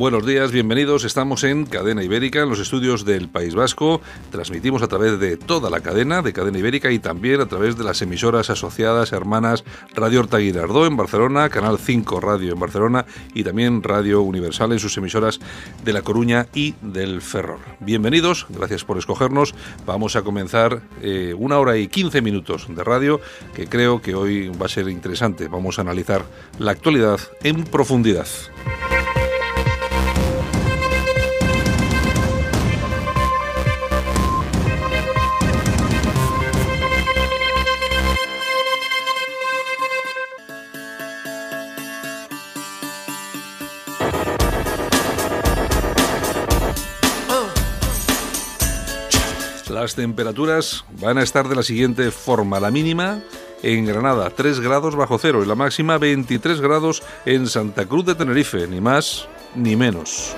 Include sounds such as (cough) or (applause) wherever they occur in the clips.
Buenos días, bienvenidos. Estamos en Cadena Ibérica, en los estudios del País Vasco. Transmitimos a través de toda la cadena de Cadena Ibérica y también a través de las emisoras asociadas hermanas Radio Horta Guinardó en Barcelona, Canal 5 Radio en Barcelona y también Radio Universal en sus emisoras de La Coruña y del Ferrol. Bienvenidos, gracias por escogernos. Vamos a comenzar eh, una hora y 15 minutos de radio que creo que hoy va a ser interesante. Vamos a analizar la actualidad en profundidad. Las temperaturas van a estar de la siguiente forma. La mínima en Granada 3 grados bajo cero y la máxima 23 grados en Santa Cruz de Tenerife, ni más ni menos.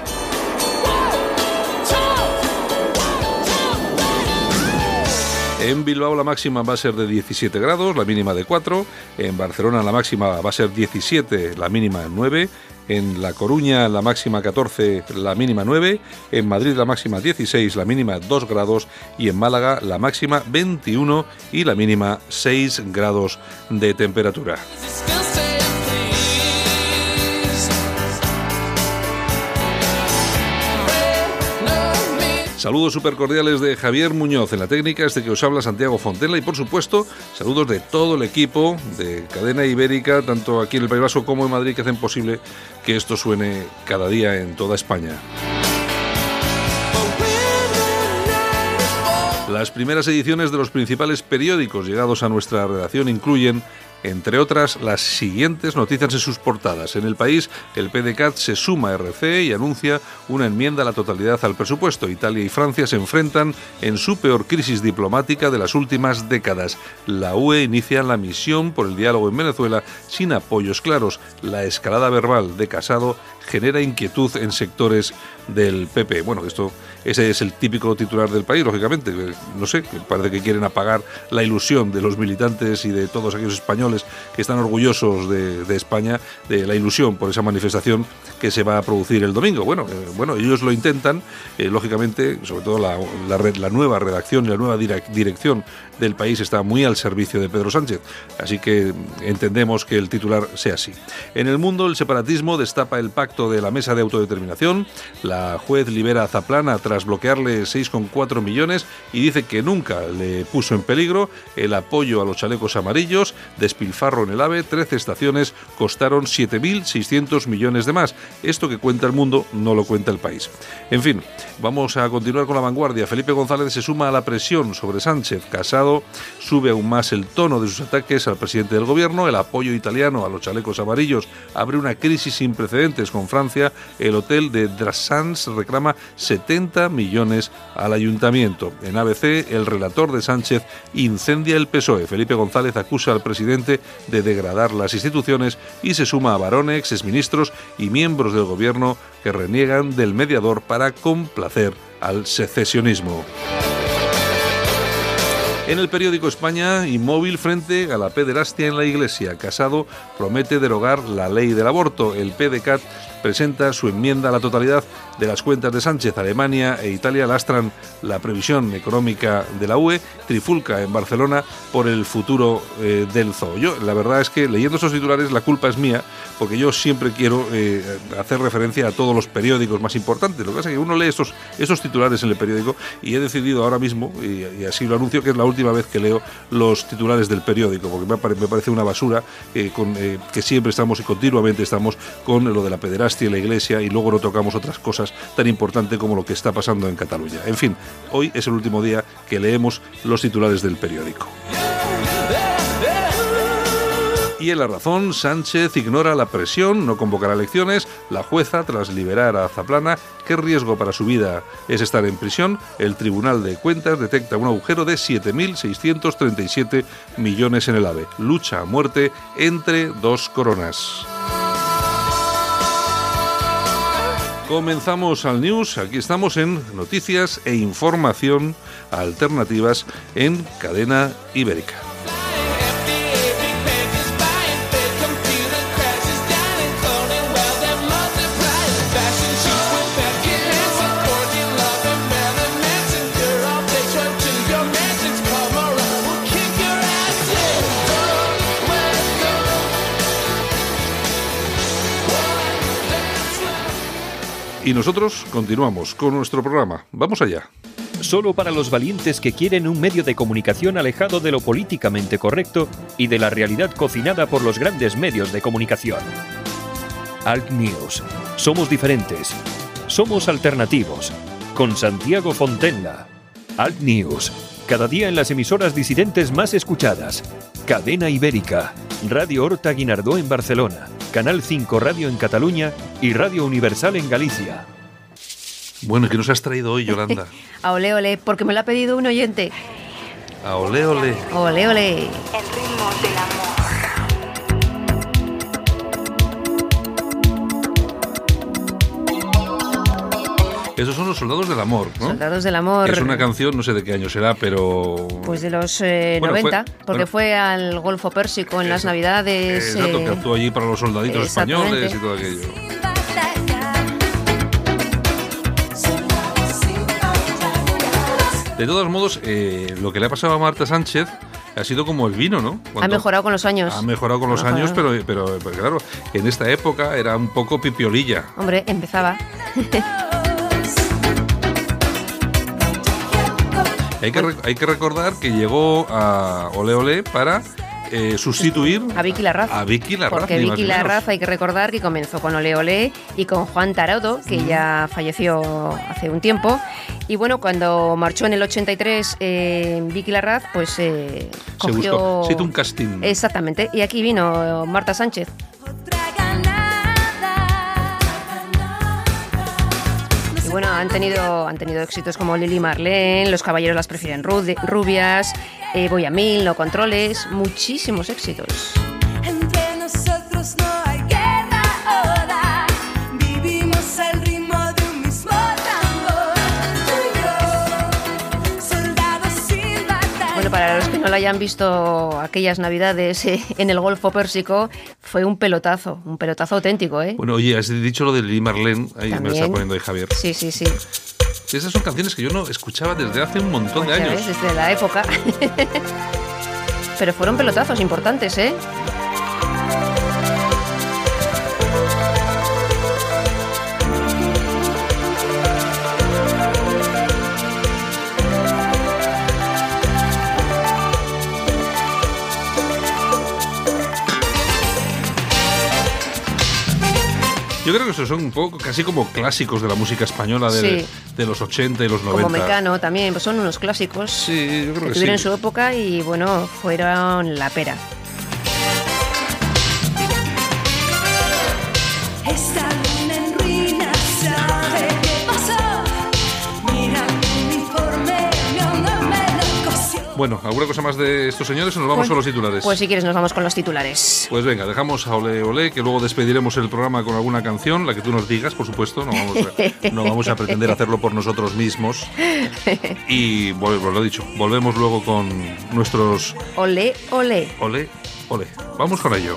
En Bilbao la máxima va a ser de 17 grados, la mínima de 4. En Barcelona la máxima va a ser 17, la mínima 9 en La Coruña la máxima 14, la mínima 9, en Madrid la máxima 16, la mínima 2 grados y en Málaga la máxima 21 y la mínima 6 grados de temperatura. Saludos súper cordiales de Javier Muñoz en la técnica, este que os habla Santiago Fontela y por supuesto saludos de todo el equipo de Cadena Ibérica, tanto aquí en el País Vasco como en Madrid, que hacen posible que esto suene cada día en toda España. Las primeras ediciones de los principales periódicos llegados a nuestra redacción incluyen entre otras, las siguientes noticias en sus portadas. En el país, el PDCAT se suma a RC y anuncia una enmienda a la totalidad al presupuesto. Italia y Francia se enfrentan en su peor crisis diplomática de las últimas décadas. La UE inicia la misión por el diálogo en Venezuela sin apoyos claros. La escalada verbal de Casado genera inquietud en sectores del PP. Bueno, esto ese es el típico titular del país, lógicamente. No sé, parece que quieren apagar la ilusión de los militantes y de todos aquellos españoles que están orgullosos de, España, de la ilusión por esa manifestación que se va a producir el domingo. Bueno, eh, bueno ellos lo intentan, eh, lógicamente, sobre todo la, la, nueva redacción y la nueva dirección del país está muy al servicio de Pedro Sánchez. Así que entendemos que el titular sea así. En el mundo, el separatismo destapa el pacto de la mesa de autodeterminación. La juez libera a Zaplana tras bloquearle 6,4 millones y dice que nunca le puso en peligro el apoyo a los chalecos amarillos, despilfarro en el AVE, 13 estaciones costaron 7.600 millones de más. Esto que cuenta el mundo no lo cuenta el país. En fin, vamos a continuar con la vanguardia. Felipe González se suma a la presión sobre Sánchez. Casado sube aún más el tono de sus ataques al presidente del gobierno. El apoyo italiano a los chalecos amarillos abre una crisis sin precedentes con Francia. El hotel de Drassans reclama 70 millones al ayuntamiento. En ABC, el relator de Sánchez incendia el PSOE. Felipe González acusa al presidente de degradar las instituciones y se suma a varones, exministros y miembros del gobierno que reniegan del mediador para complacer al secesionismo. En el periódico España, inmóvil frente a la pederastia en la iglesia. Casado promete derogar la ley del aborto. El PDCAT presenta su enmienda a la totalidad de las cuentas de Sánchez. Alemania e Italia lastran la previsión económica de la UE, trifulca en Barcelona por el futuro eh, del zoo. Yo, la verdad es que leyendo esos titulares la culpa es mía, porque yo siempre quiero eh, hacer referencia a todos los periódicos más importantes. Lo que pasa es que uno lee esos titulares en el periódico y he decidido ahora mismo, y, así lo anuncio, que es la última vez que leo los titulares del periódico, porque me, parece una basura eh, que siempre estamos y continuamente estamos con lo de la pederastia y la iglesia y luego no tocamos otras cosas tan importante como lo que está pasando en Cataluña. En fin, hoy es el último día que leemos los titulares del periódico. Y en la razón, Sánchez ignora la presión, no convocará elecciones. La jueza, tras liberar a Zaplana, ¿qué riesgo para su vida es estar en prisión? El Tribunal de Cuentas detecta un agujero de 7.637 millones en el AVE. Lucha a muerte entre dos coronas. Comenzamos al news, aquí estamos en noticias e información alternativas en cadena ibérica. Y nosotros continuamos con nuestro programa. Vamos allá. Solo para los valientes que quieren un medio de comunicación alejado de lo políticamente correcto y de la realidad cocinada por los grandes medios de comunicación. Alt News. Somos diferentes. Somos alternativos. Con Santiago Fontenla. Alt News. Cada día en las emisoras disidentes más escuchadas. Cadena Ibérica. Radio Horta Guinardó en Barcelona. Canal 5 Radio en Cataluña y Radio Universal en Galicia. Bueno, ¿qué nos has traído hoy, Yolanda? (laughs) a ole ole, porque me lo ha pedido un oyente. A ole ole. Ole ole. El ritmo del amor. Esos son los Soldados del Amor, ¿no? Soldados del Amor. Es una canción, no sé de qué año será, pero... Pues de los 90, eh, porque fue al Golfo Pérsico en las Navidades. Exacto, que eh, actuó allí para los soldaditos españoles y todo aquello. De todos modos, eh, lo que le ha pasado a Marta Sánchez ha sido como el vino, ¿no? ha mejorado con los años. Ha mejorado con los años, pero, pero, pero, claro, en esta época era un poco pipiolilla. Hombre, empezaba. (laughs) Hay que, hay que recordar que llegó a Ole Ole para eh, sustituir a Vicky Larraz. A Vicky Larraz. Porque Vicky Larraz hay que recordar que comenzó con Ole Ole y con Juan Taraudo, que ya falleció hace un tiempo. Y bueno, cuando marchó en el 83 eh, Vicky Larraz, pues eh, cogió... Se buscó. un casting. Exactamente. Y aquí vino Marta Sánchez. Bueno, han tenido, han tenido éxitos como Lily Marlene, Los caballeros las prefieren rubias, eh, Voy a mil, No controles, muchísimos éxitos. Para los que no lo hayan visto aquellas navidades eh, en el Golfo Pérsico, fue un pelotazo, un pelotazo auténtico, ¿eh? Bueno, oye, has dicho lo de Lili Marlene, ahí me está poniendo ahí Javier. Sí, sí, sí. Esas son canciones que yo no escuchaba desde hace un montón de pues años. desde la época. (laughs) Pero fueron pelotazos importantes, ¿eh? Yo creo que esos son un poco casi como clásicos de la música española de, los 80 y los 90. Como Mecano también, pues son unos clásicos sí, yo creo que, que tuvieron su época y bueno, fueron la pera. Bueno, ¿alguna cosa más de estos señores o nos vamos con los titulares? Pues si quieres nos vamos con los titulares. Pues venga, dejamos a Ole Ole, que luego despediremos el programa con alguna canción, la que tú nos digas, por supuesto, no vamos a, no vamos a pretender hacerlo por nosotros mismos. Y, bueno, lo he dicho, volvemos luego con nuestros... Ole, ole. Ole, ole. Vamos con ello.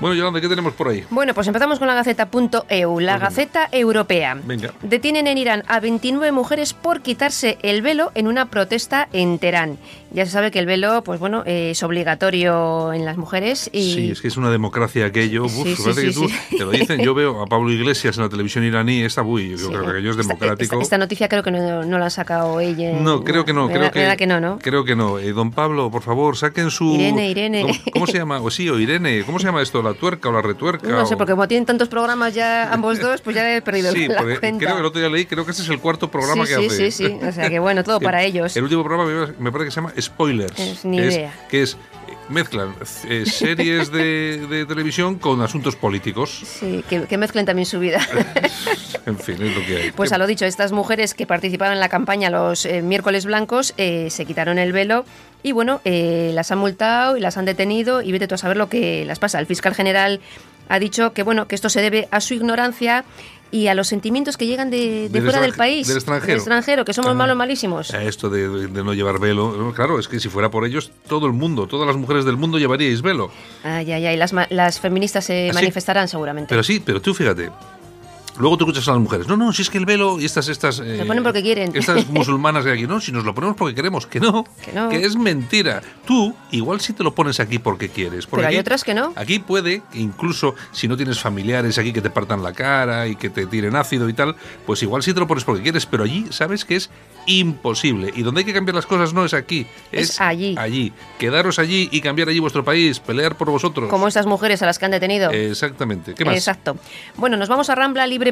Bueno, Yolanda, ¿qué tenemos por ahí? Bueno, pues empezamos con la Gaceta.eu, la Gaceta Europea. Venga. Detienen en Irán a 29 mujeres por quitarse el velo en una protesta en Teherán. ya se sabe que el velo, pues bueno, es obligatorio en las mujeres y... Sí, es que es una democracia aquello. Uf, Sí, sí, sí, que tú, sí. te lo dicen, yo (laughs) veo a Pablo Iglesias en la televisión iraní, esta, uy, yo creo que aquello es democrático. Esta, esta noticia creo que no, no la ha sacado ella. No, creo que no, creo que, no, ¿no? Creo que no. Eh, don Pablo, por favor, saquen su... Irene, Irene. ¿Cómo, cómo se llama? (laughs) O sí, o Irene. ¿Cómo se llama esto? ¿La tuerca o la retuerca? No sé, o- porque como tienen tantos programas ya ambos dos, pues ya he perdido (laughs) Sí, la cuenta. creo que el otro día leí, creo que este es el cuarto programa sí, que sí, hace. sí, sí. O sea que bueno, todo (laughs) para ellos. El último programa me- parece que se llama Spoilers. Es ni que idea. Es, que es, mezclan eh, (laughs) series de, de televisión con asuntos políticos. Sí, que, que mezclen también su vida. En fin, es lo que hay. Pues a lo dicho, estas mujeres que participaron en la campaña los eh, miércoles blancos eh, se quitaron el velo y bueno, eh, las han multado y las han detenido y vete tú a saber lo que las pasa. El fiscal general ha dicho que bueno, que esto se debe a su ignorancia y a los sentimientos que llegan de, de Del fuera del país. del extranjero. extranjero, que somos Ah. malos malísimos. A Esto de, de no llevar velo, claro, es que si fuera por ellos, todo el mundo, todas las mujeres del mundo llevaríais velo. Ay, ay, ay, las, las feministas se ¿Ah, sí? manifestarán seguramente. Pero sí, pero tú fíjate. Luego tú escuchas a las mujeres, no, no, si es que el velo y estas, estas... eh, ponen porque quieren. Estas (laughs) musulmanas de aquí, no, si nos lo ponemos porque queremos, que no, Que no. es mentira. Tú igual sí te lo pones aquí porque quieres. Porque Pero hay aquí- otras que no. Aquí puede, que incluso si no tienes familiares aquí que te partan la cara y que te tiren ácido y tal, pues igual sí te lo pones porque quieres, pero allí sabes que es imposible. Y donde hay que cambiar las cosas no es aquí, es, Es allí. Allí. Quedaros allí y cambiar allí vuestro país, pelear por vosotros. Como estas mujeres a las que han detenido. Exactamente. ¿Qué más? Exacto. Bueno, nos vamos a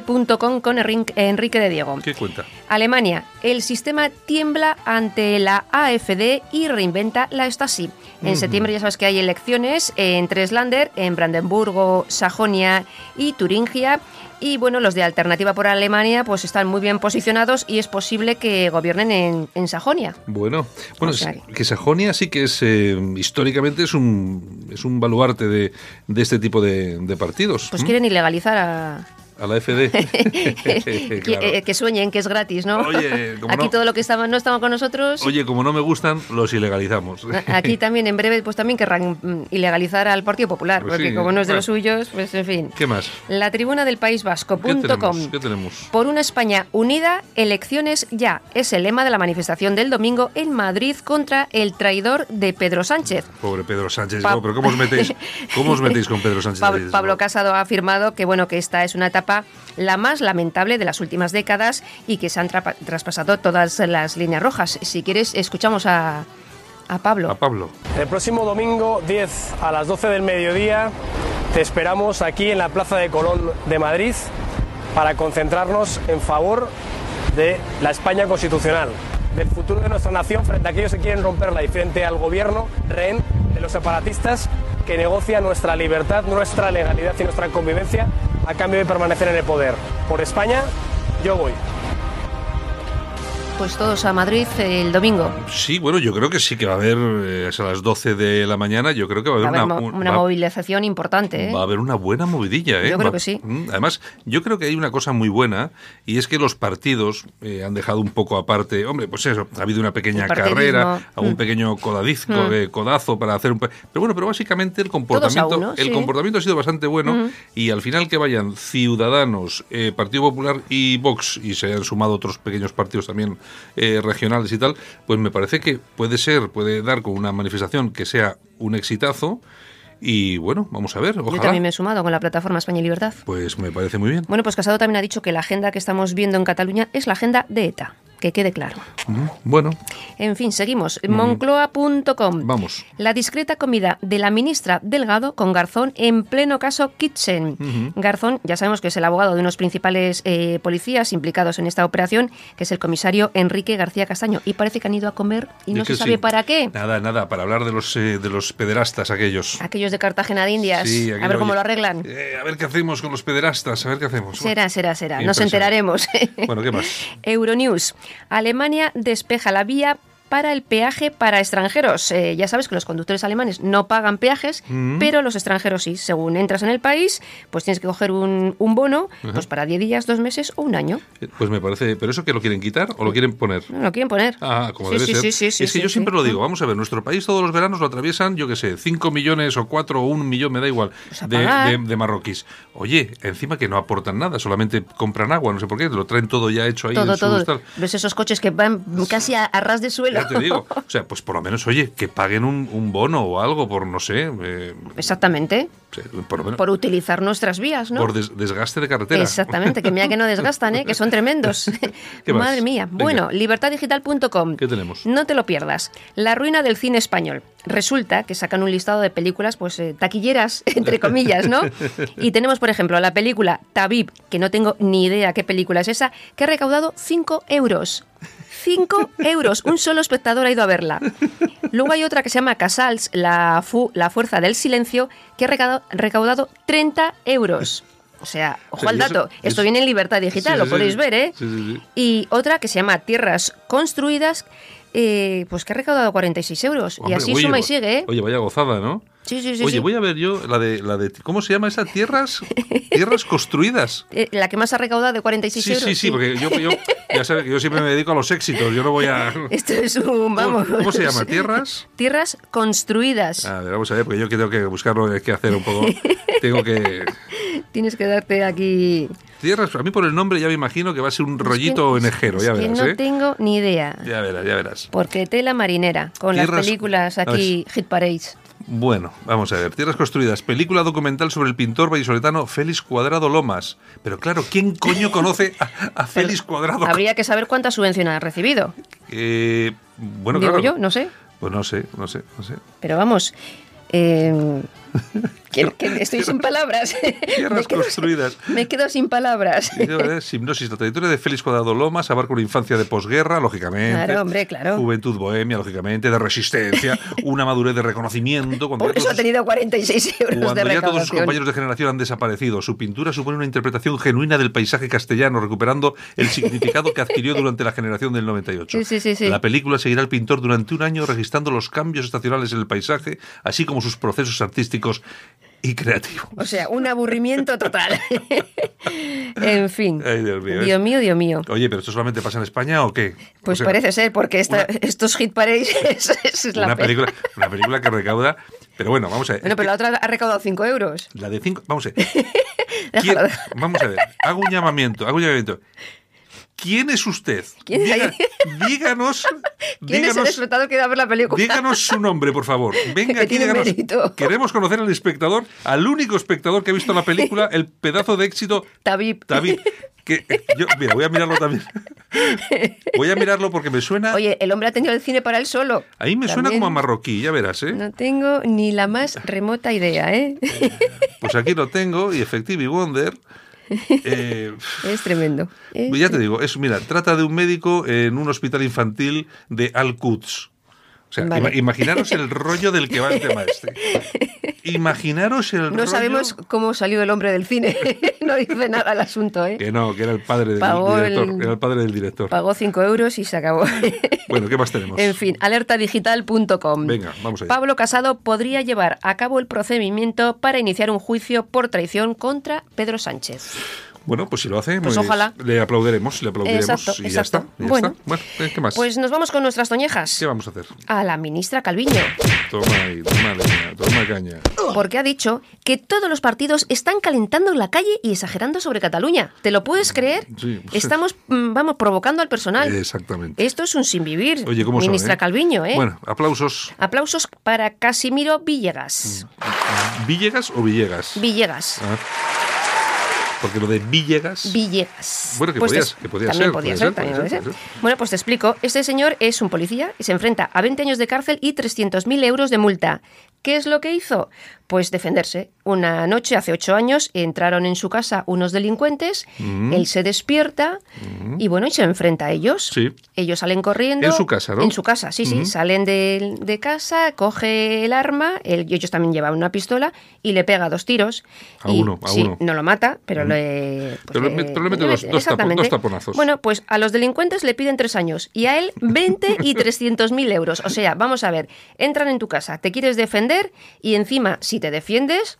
ramblalibre.com con Enrique de Diego. ¿Qué cuenta? Alemania. El sistema tiembla ante la AfD y reinventa la Stasi. En septiembre ya sabes que hay elecciones en tres Länder, en Brandenburgo, Sajonia y Turingia. Y bueno, los de Alternativa por Alemania pues están muy bien posicionados y es posible que gobiernen en, en Sajonia. Bueno, bueno O sea es- que Sajonia sí que es eh, históricamente es un es un baluarte de, de este tipo de, de partidos. Pues ¿m? quieren ilegalizar a... A la FD. (laughs) (laughs) que, Claro. eh, que sueñen, que es gratis, ¿no? Oye, como Aquí no- todo lo que estaba, no estaba con nosotros... Oye, como no me gustan, los ilegalizamos. Aquí también en breve pues también querrán mm, ilegalizar al Partido Popular, Pues porque sí, como no es de bueno. los suyos, pues en fin. ¿Qué más? La tribuna del País ¿Qué Vasco.com. ¿Qué tenemos? Por una España unida, elecciones ya. Es el lema de la manifestación del domingo en Madrid contra el traidor de Pedro Sánchez. Pobre Pedro Sánchez. Pa- no, pero ¿cómo os metéis, (laughs) cómo os metéis con Pedro Sánchez? Pablo Casado ha afirmado que bueno que esta es una etapa la más lamentable de las últimas décadas y que se han traspasado todas las líneas rojas. Si quieres, escuchamos a, a Pablo. A Pablo. El próximo domingo 10 a las 12 del mediodía te esperamos aquí en la Plaza de Colón de Madrid para concentrarnos en favor de la España constitucional, del futuro de nuestra nación frente a aquellos que quieren romperla y frente al gobierno rehén de los separatistas que negocia nuestra libertad, nuestra legalidad y nuestra convivencia a cambio de permanecer en el poder. Por España, yo voy. Pues todos a Madrid el domingo. Sí, bueno, yo creo que sí que va a haber, eh, a las 12 de la mañana, yo creo que va a haber una, mo- un- una va- movilización importante. ¿eh? Va a haber una buena movidilla, ¿eh? Yo creo Va- que sí. Mm, Además, yo creo que hay una cosa muy buena y es que los partidos eh, han dejado un poco aparte. Hombre, pues eso, ha habido una pequeña carrera, algún Mm. pequeño codazco, Mm. codazo para hacer un. Pero bueno, pero básicamente el comportamiento, uno, el sí. comportamiento ha sido bastante bueno Mm. y al final que vayan Ciudadanos, eh, Partido Popular y Vox y se hayan sumado otros pequeños partidos también eh, regionales y tal, pues me parece que puede ser, puede dar con una manifestación que sea un exitazo. Y bueno, vamos a ver, Yo ojalá. también me he sumado con la plataforma España y Libertad. Pues me parece muy bien. Bueno, pues Casado también ha dicho que la agenda que estamos viendo en Cataluña es la agenda de ETA. Que quede claro. Bueno, En fin, seguimos. Moncloa.com. vamos. La discreta comida de la ministra Delgado con Garzón en pleno caso Kitchen. Garzón, ya sabemos que es el abogado de unos principales eh, policías implicados en esta operación, que es el comisario Enrique García Castaño. Y parece que han ido a comer y no Es se sabe sí. para qué. Nada, nada, para hablar de los eh, de los pederastas aquellos. Aquellos de Cartagena de Indias. Sí, a ver cómo oye, lo arreglan. eh, a ver qué hacemos con los pederastas, a ver qué hacemos. Será, será, será. Nos enteraremos. Bueno, ¿qué más? (laughs) Euronews. Alemania despeja la vía para el peaje para extranjeros. Eh, ya sabes que los conductores alemanes no pagan peajes, Mm. pero los extranjeros sí. Según entras en el país, pues tienes que coger un, un bono pues para 10 días, dos meses o un año. Eh, Pues me parece, ¿pero eso que lo quieren quitar o lo quieren poner? No lo quieren poner. Ah, como Sí, debe sí, ser. sí, sí, sí, es que yo siempre lo digo, vamos a ver, nuestro país todos los veranos lo atraviesan, yo qué sé, 5 millones o 4 o 1 millón, me da igual, Pues de, de- de marroquíes. Oye, encima que no aportan nada, solamente compran agua, no sé por qué, lo traen todo ya hecho ahí todo, en todo. ¿Ves esos coches que van casi a, a ras de suelo? Claro. Ya te digo. (laughs) O sea, pues por lo menos, oye, que paguen un, un bono o algo por, no sé, eh, Exactamente. por lo menos Por utilizar nuestras vías, ¿no? por des- desgaste de carretera. Exactamente, que mira que no desgastan, ¿eh? que son tremendos. (laughs) (laughs) Madre mía. Venga. Bueno, libertaddigital.com. ¿Qué tenemos? No te lo pierdas. La ruina del cine español. Resulta que sacan un listado de películas, pues eh, taquilleras, entre comillas, ¿no? Y tenemos, por ejemplo, la película Tabib, que no tengo ni idea qué película es esa, que ha recaudado 5 euros. 5 euros. Un solo espectador ha ido a verla. Luego hay otra que se llama Casals, la, fu- la fuerza del silencio, que ha recaudado, recaudado 30 euros. O sea, ojo al eso- dato. Esto viene en libertad digital, Sí, lo sí, podéis ver, ¿eh? Y otra que se llama Tierras Construidas, eh, pues que ha recaudado 46 euros. y así oye, suma y sigue, ¿eh? Oye, vaya gozada, ¿no? Sí, sí, sí. Oye, sí. voy a ver yo la de, la de. ¿Cómo se llama esa? Tierras. Tierras construidas. Eh, la que más ha recaudado de 46 Sí, euros. sí, sí, porque yo, yo- ya sabes que yo siempre me dedico a los éxitos. Yo no voy a. (laughs) Esto es un, vamos... ¿Cómo, cómo se llama? ¿Tierras? Tierras construidas. A ver, vamos a ver, porque yo que tengo que buscarlo, hay que hacer un poco. (laughs) Tengo que. Tienes que darte aquí... Tierras, a mí por el nombre ya me imagino que va a ser un rollito Es que- enejero, ya es que verás, no ¿eh? tengo ni idea. Ya verás, ya verás. Porque tela marinera, con las películas aquí, Hit Parades. Bueno, vamos a ver. Tierras construidas, película documental sobre el pintor vallisoletano Félix Cuadrado Lomas. Pero claro, ¿quién coño (laughs) conoce a, a Félix Cuadrado? Habría que saber cuánta subvención ha recibido. Eh, bueno, Digo claro. yo, no sé. Pues no sé, no sé, no sé. Pero vamos... eh, (laughs) que- que estoy sin palabras. (laughs) Tierras Me quedo- construidas. Me quedo sin palabras. Hipnosis, la trayectoria de Félix Cuadrado Lomas abarca una infancia de posguerra, lógicamente. Claro, hombre, claro. Juventud bohemia, lógicamente, de resistencia, (laughs) una madurez de reconocimiento. Cuando Por eso ha tenido 46 euros Cuando de ya todos sus compañeros de generación han desaparecido, su pintura supone una interpretación genuina del paisaje castellano, recuperando el significado que adquirió durante la generación del 98. Sí, sí, sí, sí. La película seguirá al pintor durante un año registrando los cambios estacionales en el paisaje, así como sus procesos artísticos y creativos. O sea, un aburrimiento total. (laughs) en fin. Ay, Dios mío, Dios mío, Dios mío. Oye, ¿pero esto solamente pasa en España o qué? Pues O sea, parece ser, porque esta- estos hit parades (laughs) es, es la una pe- película, una película que recauda. Pero bueno, vamos a ver. Bueno, pero la otra ha recaudado 5 euros. la de cinco. Vamos a ver. (laughs) ¿Quién- Déjalo. vamos a ver. Hago un llamamiento. Hago un llamamiento. ¿Quién es usted? ¿Quién es Diga- díganos. (laughs) ¿Quién es el díganos espectador que va a ver la película? Díganos su nombre, por favor. (laughs) Venga aquí, díganos. mérito. Queremos conocer al espectador, al único espectador que ha visto la película, (laughs) el pedazo de éxito Tabib. David. Que, eh, yo, mira, voy a mirarlo también. Voy a mirarlo porque me suena. Oye, el hombre ha tenido el cine para él solo. ahí me suena También como a marroquí, ya verás, ¿eh? No tengo ni la más remota idea, ¿eh? Pues aquí lo tengo y Effective Wonder. Eh, (laughs) es tremendo. Es ya te digo, es, mira, trata de un médico en un hospital infantil de Al-Quds. O sea, Vale. imaginaros el rollo del que va el tema este. (laughs) Imaginaros el rollo... No sabemos cómo salió el hombre del cine. (laughs) no dice nada el asunto, ¿eh? Que no, que era el padre del Pagó director. el- Era el padre del director. Pagó 5 euros y se acabó. (laughs) Bueno, ¿qué más tenemos? En fin, alertadigital.com. Venga, vamos allá. Pablo Casado podría llevar a cabo el procedimiento para iniciar un juicio por traición contra Pedro Sánchez. Bueno, pues si lo hace, Pues ojalá. le aplaudiremos, le aplaudiremos Exacto, y ya está. ya Bueno. está. Bueno, ¿qué más? Pues nos vamos con nuestras toñejas. ¿Qué vamos a hacer? A la ministra Calviño, Toma ahí, toma leña, toma caña. porque ha dicho que todos los partidos están calentando en la calle y exagerando sobre Cataluña. ¿Te lo puedes creer? Sí, pues Estamos, mm, vamos, provocando al personal. Exactamente. Esto es un sin vivir, Oye, ¿cómo son, ministra eh? Calviño, ¿eh? Bueno, aplausos. Aplausos para Casimiro Villegas. ¿Villegas o Villegas? Villegas. Ah. Porque lo de Villegas. Villegas. Bueno, que Pues podías- que podía también ser, podía puede ser, ser, también puede ser, Bueno, pues te explico. Este señor es un policía y se enfrenta a 20 años de cárcel y 300.000 euros de multa. ¿Qué es lo que hizo? Pues defenderse. Una noche, hace ocho años, entraron en su casa unos delincuentes, Mm. él se despierta y bueno, y se enfrenta a ellos. Sí. Ellos salen corriendo. En su casa, ¿no? En su casa, sí, sí. Ujú. Salen de, de casa, coge el arma, él- ellos también llevan una pistola y le pega dos tiros. A Y, uno, a sí, uno. No lo mata, pero le... pues Pero le mete dos- dos taponazos. Bueno, pues a los delincuentes le piden tres años y a él (laughs) 20 y 300 mil euros. O sea, vamos a ver, entran en tu casa, te quieres defender y encima, si te defiendes,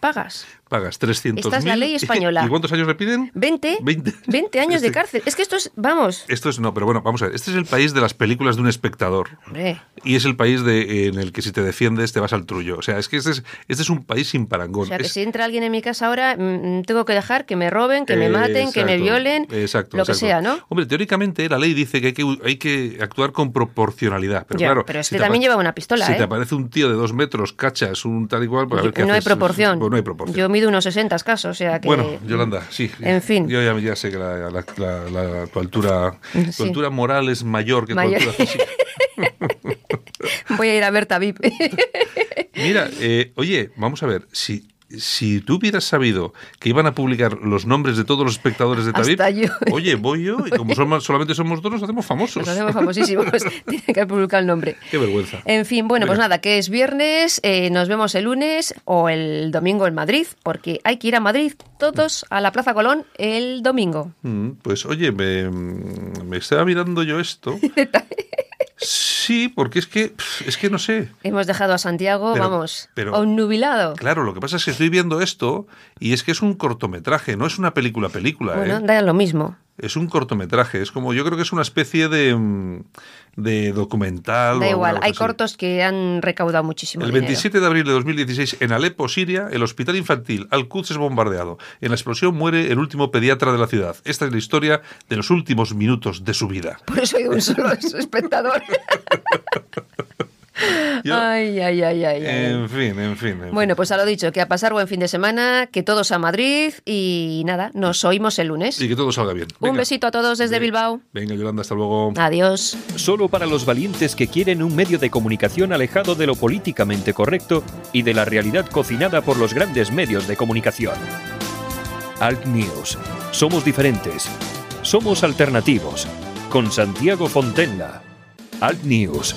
pagas. Pagas 300 Esta es la ley española. (laughs) ¿Y cuántos años le piden? 20. 20, años de Este- cárcel. Es que esto es, vamos. Esto es, no, pero bueno, vamos a ver. Este es el país de las películas de un espectador. Hombre, Y es el país de, en el que si te defiendes te vas al trullo. O sea, es que este es, este es un país sin parangón. o sea, que Es- si entra alguien en mi casa ahora, mm, tengo que dejar que me roben, que me Eh, maten, que me violen, exacto, lo que sea, ¿no? Hombre, teóricamente la ley dice que hay que, hay que actuar con proporcionalidad. Pero claro, pero este te también lleva una pistola, Si ¿eh? te aparece un tío de dos metros, cachas, un tal y cual, pues a ver qué no hay proporción. Pues no hay proporción. Yo mido unos 60 escasos, o sea que... Bueno, Yolanda, sí. En fin. Yo ya, ya sé que la, la- la- la- tu, altura, tu Sí. altura moral es mayor que Mayor. tu altura física. (laughs) Voy a ir a ver Tabip. (laughs) Mira, eh, oye, vamos a ver, si, si tú hubieras sabido que iban a publicar los nombres de todos los espectadores de Tabip, (laughs) oye, voy yo, y como somos- solamente somos dos, nos hacemos famosos. Nos hacemos famosísimos. (laughs) Tiene que publicar el nombre. Qué vergüenza. En fin, bueno, pues nada, que es viernes, eh, nos vemos el lunes o el domingo en Madrid, porque hay que ir a Madrid todos a la Plaza Colón el domingo. Mm, Pues oye, me, me estaba mirando yo esto. (laughs) Sí, porque es que, es que no sé. Hemos dejado a Santiago, Pero- vamos, pero- a un nubilado. Claro, lo que pasa es que estoy viendo esto y es que es un cortometraje, no es una película película, Bueno, ¿eh? da lo mismo. Es un cortometraje, es como yo creo que es una especie de, mm, de documental. Da igual, hay así. cortos que han recaudado muchísimo El dinero. 27 de abril de 2016, en Alepo, Siria, el hospital infantil Al-Quds es bombardeado. En la explosión muere el último pediatra de la ciudad. Esta es la historia de los últimos minutos de su vida. Por eso hay un solo (laughs) espectador. Yo- ay, ay, ay, ay. ay. En fin, en fin. en Bueno, pues a lo dicho, que a pasar buen fin de semana, que todos a Madrid y nada, nos oímos el lunes. Y que todo salga bien. Un besito a todos desde Bilbao. Venga, Yolanda, hasta luego. Adiós. Solo para los valientes que quieren un medio de comunicación alejado de lo políticamente correcto y de la realidad cocinada por los grandes medios de comunicación. Alt News. Somos diferentes. Somos alternativos. Con Santiago Fontenla. Alt News.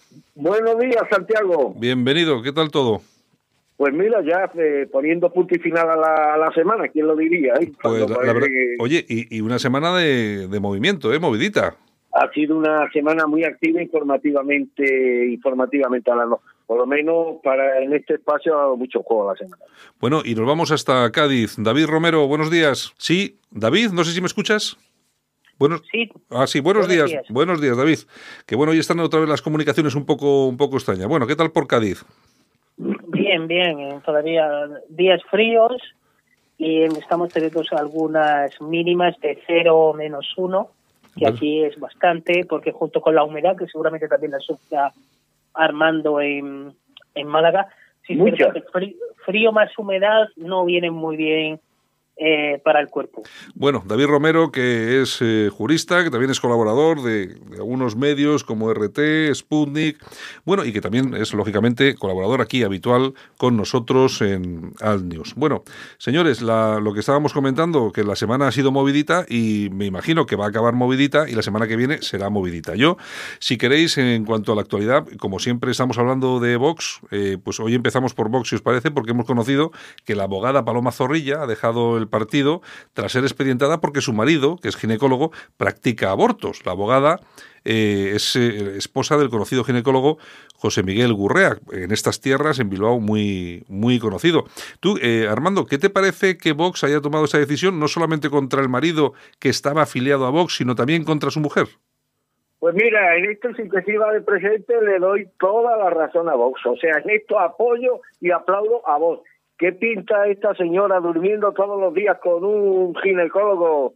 Buenos días, Santiago. Bienvenido, ¿qué tal todo? Pues mira, ya eh, poniendo punto y final a la, a la semana, ¿quién lo diría? eh? Pues Cuando, la, la verdad- oye, y, y una semana de, de movimiento, ¿eh? Movidita. ha sido una semana muy activa informativamente, informativamente hablando. Por lo menos para en este espacio ha dado mucho juego a la semana. Bueno, y nos vamos hasta Cádiz. David Romero, buenos días. Sí, David, no sé si me escuchas. Buenos, Sí, ah, sí, buenos, Buenos días. días. Buenos días, David. Que bueno, hoy están otra vez las comunicaciones un poco, un poco extrañas. Bueno, ¿qué tal por Cádiz? bien, bien. eh, Todavía días fríos y estamos teniendo algunas mínimas de 0 o menos 1, que Vale. aquí es bastante, porque junto con la humedad, que seguramente también la sufra Armando en, en Málaga, sí que frío, frío más humedad no vienen muy bien eh, para el cuerpo. Bueno, David Romero, que es eh, jurista, que también es colaborador de, algunos medios como RT, Sputnik, bueno, y que también es, lógicamente, colaborador aquí habitual con nosotros en Alt News. Bueno, señores, lo que estábamos comentando, que la semana ha sido movidita y me imagino que va a acabar movidita y la semana que viene será movidita. Yo, si queréis, en cuanto a la actualidad, como siempre estamos hablando de Vox, eh, pues hoy empezamos por Vox, si os parece, porque hemos conocido que la abogada Paloma Zorrilla ha dejado el partido tras ser expedientada porque su marido, que es ginecólogo, practica abortos. La abogada eh, es eh, esposa del conocido ginecólogo José Miguel Gurrea, en estas tierras, en Bilbao, muy, muy conocido. Tú, eh, Armando, ¿qué te parece que Vox haya tomado esa decisión, no solamente contra el marido que estaba afiliado a Vox, sino también contra su mujer? Pues mira, en esto sin que sirva de presente le doy toda la razón a Vox. O sea, en esto apoyo y aplaudo a Vox. ¿Qué pinta esta señora durmiendo todos los días con un ginecólogo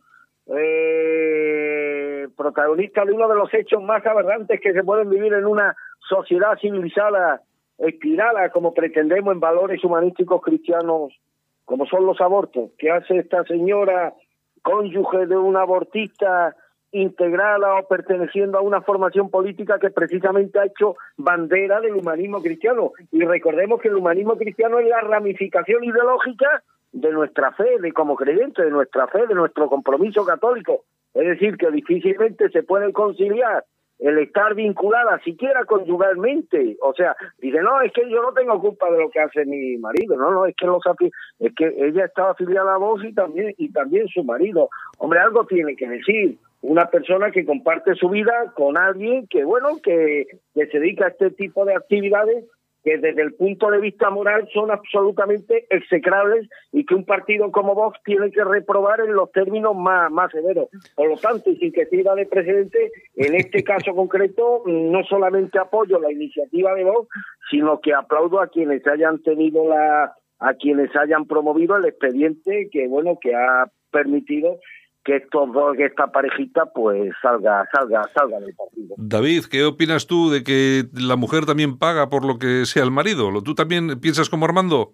eh, protagonista de uno de los hechos más aberrantes que se pueden vivir en una sociedad civilizada, estirada como pretendemos en valores humanísticos cristianos, como son los abortos? ¿Qué hace esta señora cónyuge de un abortista integrada o perteneciendo a una formación política que precisamente ha hecho bandera del humanismo cristiano. Y recordemos que el humanismo cristiano es la ramificación ideológica de nuestra fe, de como creyente, de nuestra fe, de nuestro compromiso católico. Es decir, que difícilmente se puede conciliar el estar vinculada siquiera conyugalmente, o sea, dice, no, es que yo no tengo culpa de lo que hace mi marido, no, no, es que los es que ella estaba afiliada a vos y también y también su marido. Hombre, algo tiene que decir una persona que comparte su vida con alguien que bueno, que, que se dedica a este tipo de actividades que desde el punto de vista moral son absolutamente execrables y que un partido como Vox tiene que reprobar en los términos más, severos. Por lo tanto, y sin que sirva de precedente, en este caso concreto, no solamente apoyo la iniciativa de Vox, sino que aplaudo a quienes hayan tenido la a quienes hayan promovido el expediente que bueno que ha permitido que estos dos, que esta parejita, pues salga, salga, salga del partido. David, ¿qué opinas tú de que la mujer también paga por lo que sea el marido? ¿Tú también piensas como Armando?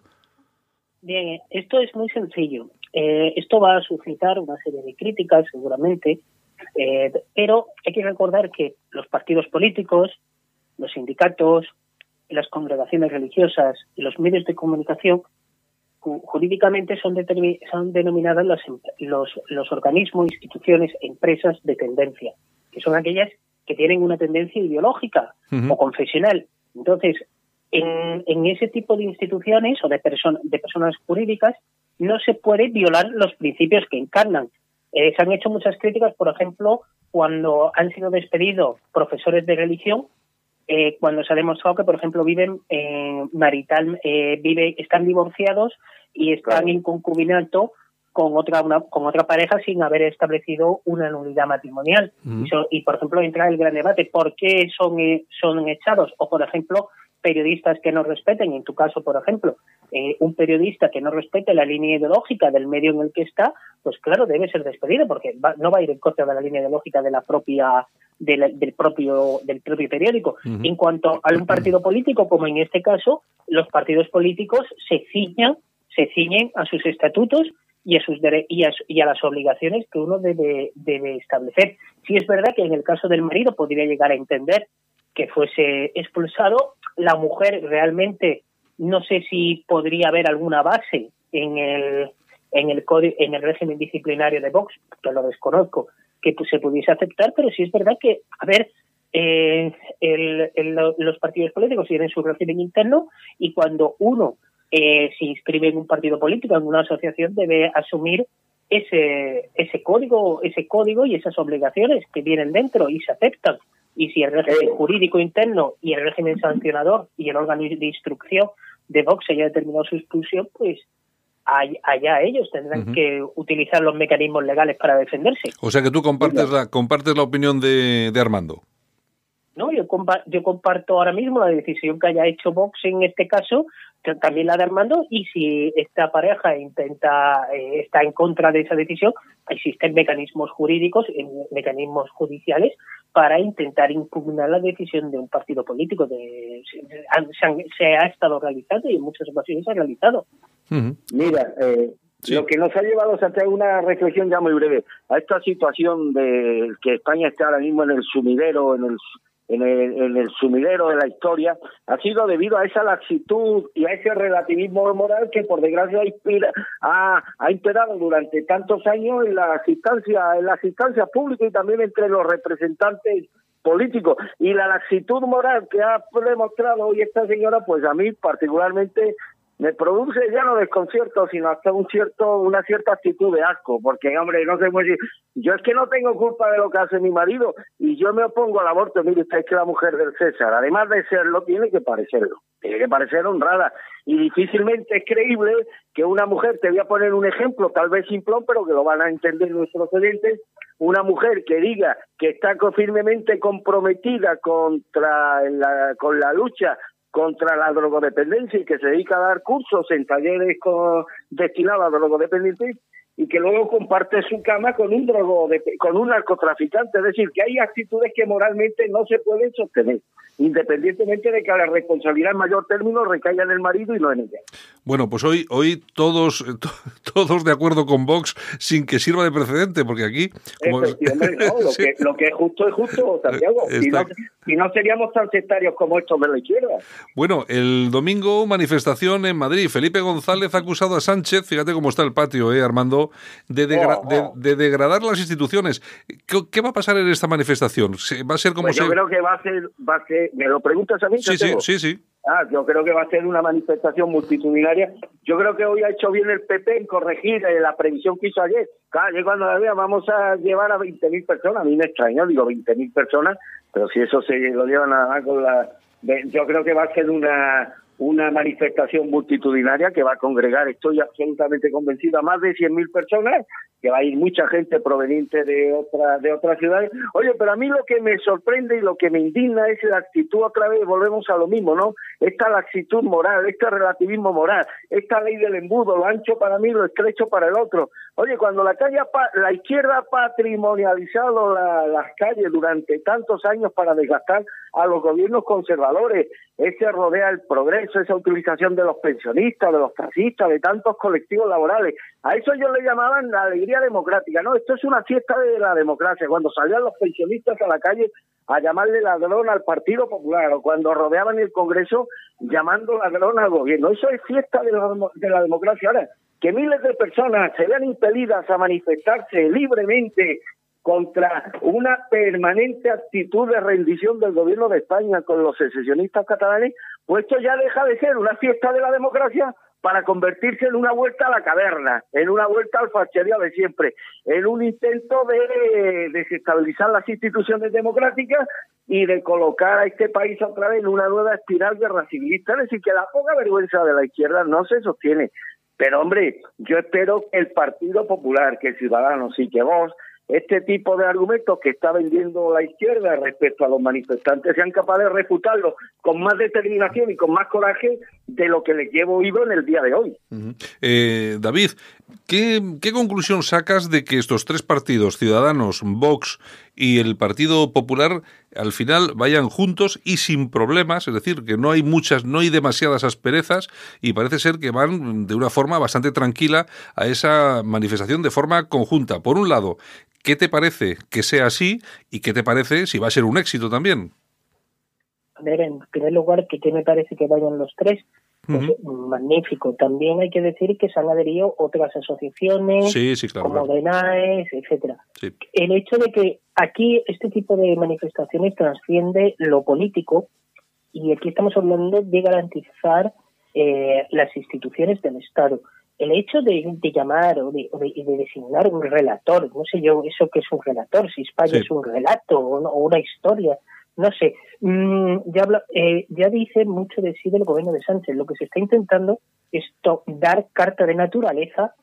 Bien, esto es muy sencillo. Eh, esto va a suscitar una serie de críticas, seguramente, eh, pero hay que recordar que los partidos políticos, los sindicatos, las congregaciones religiosas y los medios de comunicación jurídicamente son, son denominadas los, los, los organismos, instituciones, empresas de tendencia, que son aquellas que tienen una tendencia ideológica o confesional. Entonces, en, en, ese tipo de instituciones o de, de personas jurídicas no se puede violar los principios que encarnan. Eh, se han hecho muchas críticas, por ejemplo, cuando han sido despedidos profesores de religión eh, cuando se ha demostrado que, por ejemplo, viven eh, marital, eh, vive, están divorciados y están en concubinato con otra con otra pareja sin haber establecido una nulidad matrimonial. y, por ejemplo, entra el gran debate, ¿por qué son, eh, son echados? O, por ejemplo, periodistas que no respeten, en tu caso, por ejemplo, eh, un periodista que no respete la línea ideológica del medio en el que está, pues claro, debe ser despedido porque no va a ir en contra de la línea ideológica de la propia del propio del propio periódico. En cuanto a un partido político, como en este caso, los partidos políticos se ciñan se ciñen a sus estatutos y a sus y a, y a las obligaciones que uno debe debe establecer. Si es verdad que en el caso del marido podría llegar a entender que fuese expulsado, la mujer realmente no sé si podría haber alguna base en el en el en el régimen disciplinario de Vox, que lo desconozco, que se pudiese aceptar, pero sí es verdad que, a ver, eh, los partidos políticos tienen su régimen interno y cuando uno eh, se inscribe en un partido político, en una asociación, debe asumir ese, ese código, ese código y esas obligaciones que vienen dentro y se aceptan. Y si el régimen eh. jurídico interno y el régimen sancionador y el órgano de instrucción de Vox haya determinado su expulsión, pues allá ellos tendrán que utilizar los mecanismos legales para defenderse. O sea que tú compartes la, compartes la opinión de, de Armando. No, yo, yo comparto ahora mismo la decisión que haya hecho Vox en este caso, también la de Armando, y si esta pareja intenta eh, está en contra de esa decisión, existen mecanismos jurídicos, mecanismos judiciales para intentar impugnar la decisión de un partido político. De, se, ha estado realizando y en muchas ocasiones se ha realizado. Mira, eh, lo que nos ha llevado a hacer una reflexión ya muy breve a esta situación de que España está ahora mismo en el sumidero, en el en el, en el sumidero de la historia ha sido debido a esa laxitud y a ese relativismo moral que por desgracia ha, ha imperado durante tantos años en las instancias en las instancias públicas y también entre los representantes políticos. Y la laxitud moral que ha demostrado hoy esta señora pues a mí particularmente me produce ya no desconcierto, sino hasta un cierto, una cierta actitud de asco, porque hombre, no sé muy yo es que no tengo culpa de lo que hace mi marido y yo me opongo al aborto, mire usted es que la mujer del César, además de serlo, tiene que parecerlo, tiene que parecer honrada y difícilmente es creíble que una mujer, te voy a poner un ejemplo, tal vez simplón, pero que lo van a entender nuestros oyentes, una mujer que diga que está firmemente comprometida contra con la lucha contra la drogodependencia y que se dedica a dar cursos en talleres destinados a drogodependientes y que luego comparte su cama con un drogo, con un narcotraficante. Es decir, que hay actitudes que moralmente no se pueden sostener, independientemente de que la responsabilidad en mayor término recaiga en el marido y no en ella. Bueno, pues hoy, hoy todos, (laughs) todos de acuerdo con Vox, sin que sirva de precedente, porque aquí... Como... lo, (laughs) que, lo, que, es justo es justo, Santiago. Si no, seríamos tan sectarios como estos de la izquierda. Bueno, el domingo manifestación en Madrid. Felipe González ha acusado a Sánchez, fíjate cómo está el patio, ¿eh, Armando? De, de, degradar las instituciones. ¿Qué, va a pasar en esta manifestación? ¿Va a ser como pues Yo creo que va a ser, va a ser, ¿me lo preguntas a mí? Sí, sí, sí, sí. Ah, yo creo que va a ser una manifestación multitudinaria. Yo creo que hoy ha hecho bien el PP en corregir eh, la previsión que hizo ayer. Claro, cuando la vea vamos a llevar a 20.000 personas. A mí me extraña, digo 20.000 personas, pero si eso se lo llevan a con la... Yo creo que va a ser una una manifestación multitudinaria que va a congregar, estoy absolutamente convencido, más de 100.000 personas, que va a ir mucha gente proveniente de otra de otras ciudades. Oye, pero a mí lo que me sorprende y lo que me indigna es la actitud, otra vez volvemos a lo mismo, ¿no? Esta la actitud moral, este relativismo moral, esta ley del embudo, lo ancho para mí, lo estrecho para el otro. Oye, cuando la calle la izquierda ha patrimonializado las calles durante tantos años para desgastar a los gobiernos conservadores, ese rodea el progreso, esa utilización de los pensionistas, de los taxistas, de tantos colectivos laborales. A eso ellos le llamaban la alegría democrática, ¿no? Esto es una fiesta de la democracia, cuando salían los pensionistas a la calle a llamarle ladrón al Partido Popular, o cuando rodeaban el Congreso llamando ladrón al gobierno. Eso es fiesta de la, de la democracia. Ahora, que miles de personas se vean impelidas a manifestarse libremente contra una permanente actitud de rendición del gobierno de España con los secesionistas catalanes, pues esto ya deja de ser una fiesta de la democracia para convertirse en una vuelta a la caverna, en una vuelta al fachería de siempre, en un intento de desestabilizar las instituciones democráticas y de colocar a este país otra vez en una nueva espiral guerra civilista. Es decir, que la poca vergüenza de la izquierda no se sostiene. Pero hombre, yo espero que el Partido Popular, que Ciudadanos y que vos este tipo de argumentos que está vendiendo la izquierda respecto a los manifestantes sean capaces de refutarlo con más determinación y con más coraje de lo que les llevo oído en el día de hoy. Eh, David, ¿qué, ¿qué conclusión sacas de que estos tres partidos, Ciudadanos, Vox y el Partido Popular, al final vayan juntos y sin problemas, es decir, que no hay muchas, no hay demasiadas asperezas y parece ser que van de una forma bastante tranquila a esa manifestación de forma conjunta. Por un lado, ¿Qué te parece que sea así y qué te parece si va a ser un éxito también? A ver, en primer lugar, ¿qué me parece que vayan los tres? Magnífico. También hay que decir que se han adherido otras asociaciones, como DENAES, etcétera. El hecho de que aquí este tipo de manifestaciones trasciende lo político y aquí estamos hablando de garantizar eh, las instituciones del Estado. El hecho de, llamar o de, designar un relator, no sé yo eso que es un relator, si España es un relato o, una historia, no sé, mm, ya, eh, ya dice mucho de sí del gobierno de Sánchez. Lo que se está intentando es dar carta de naturaleza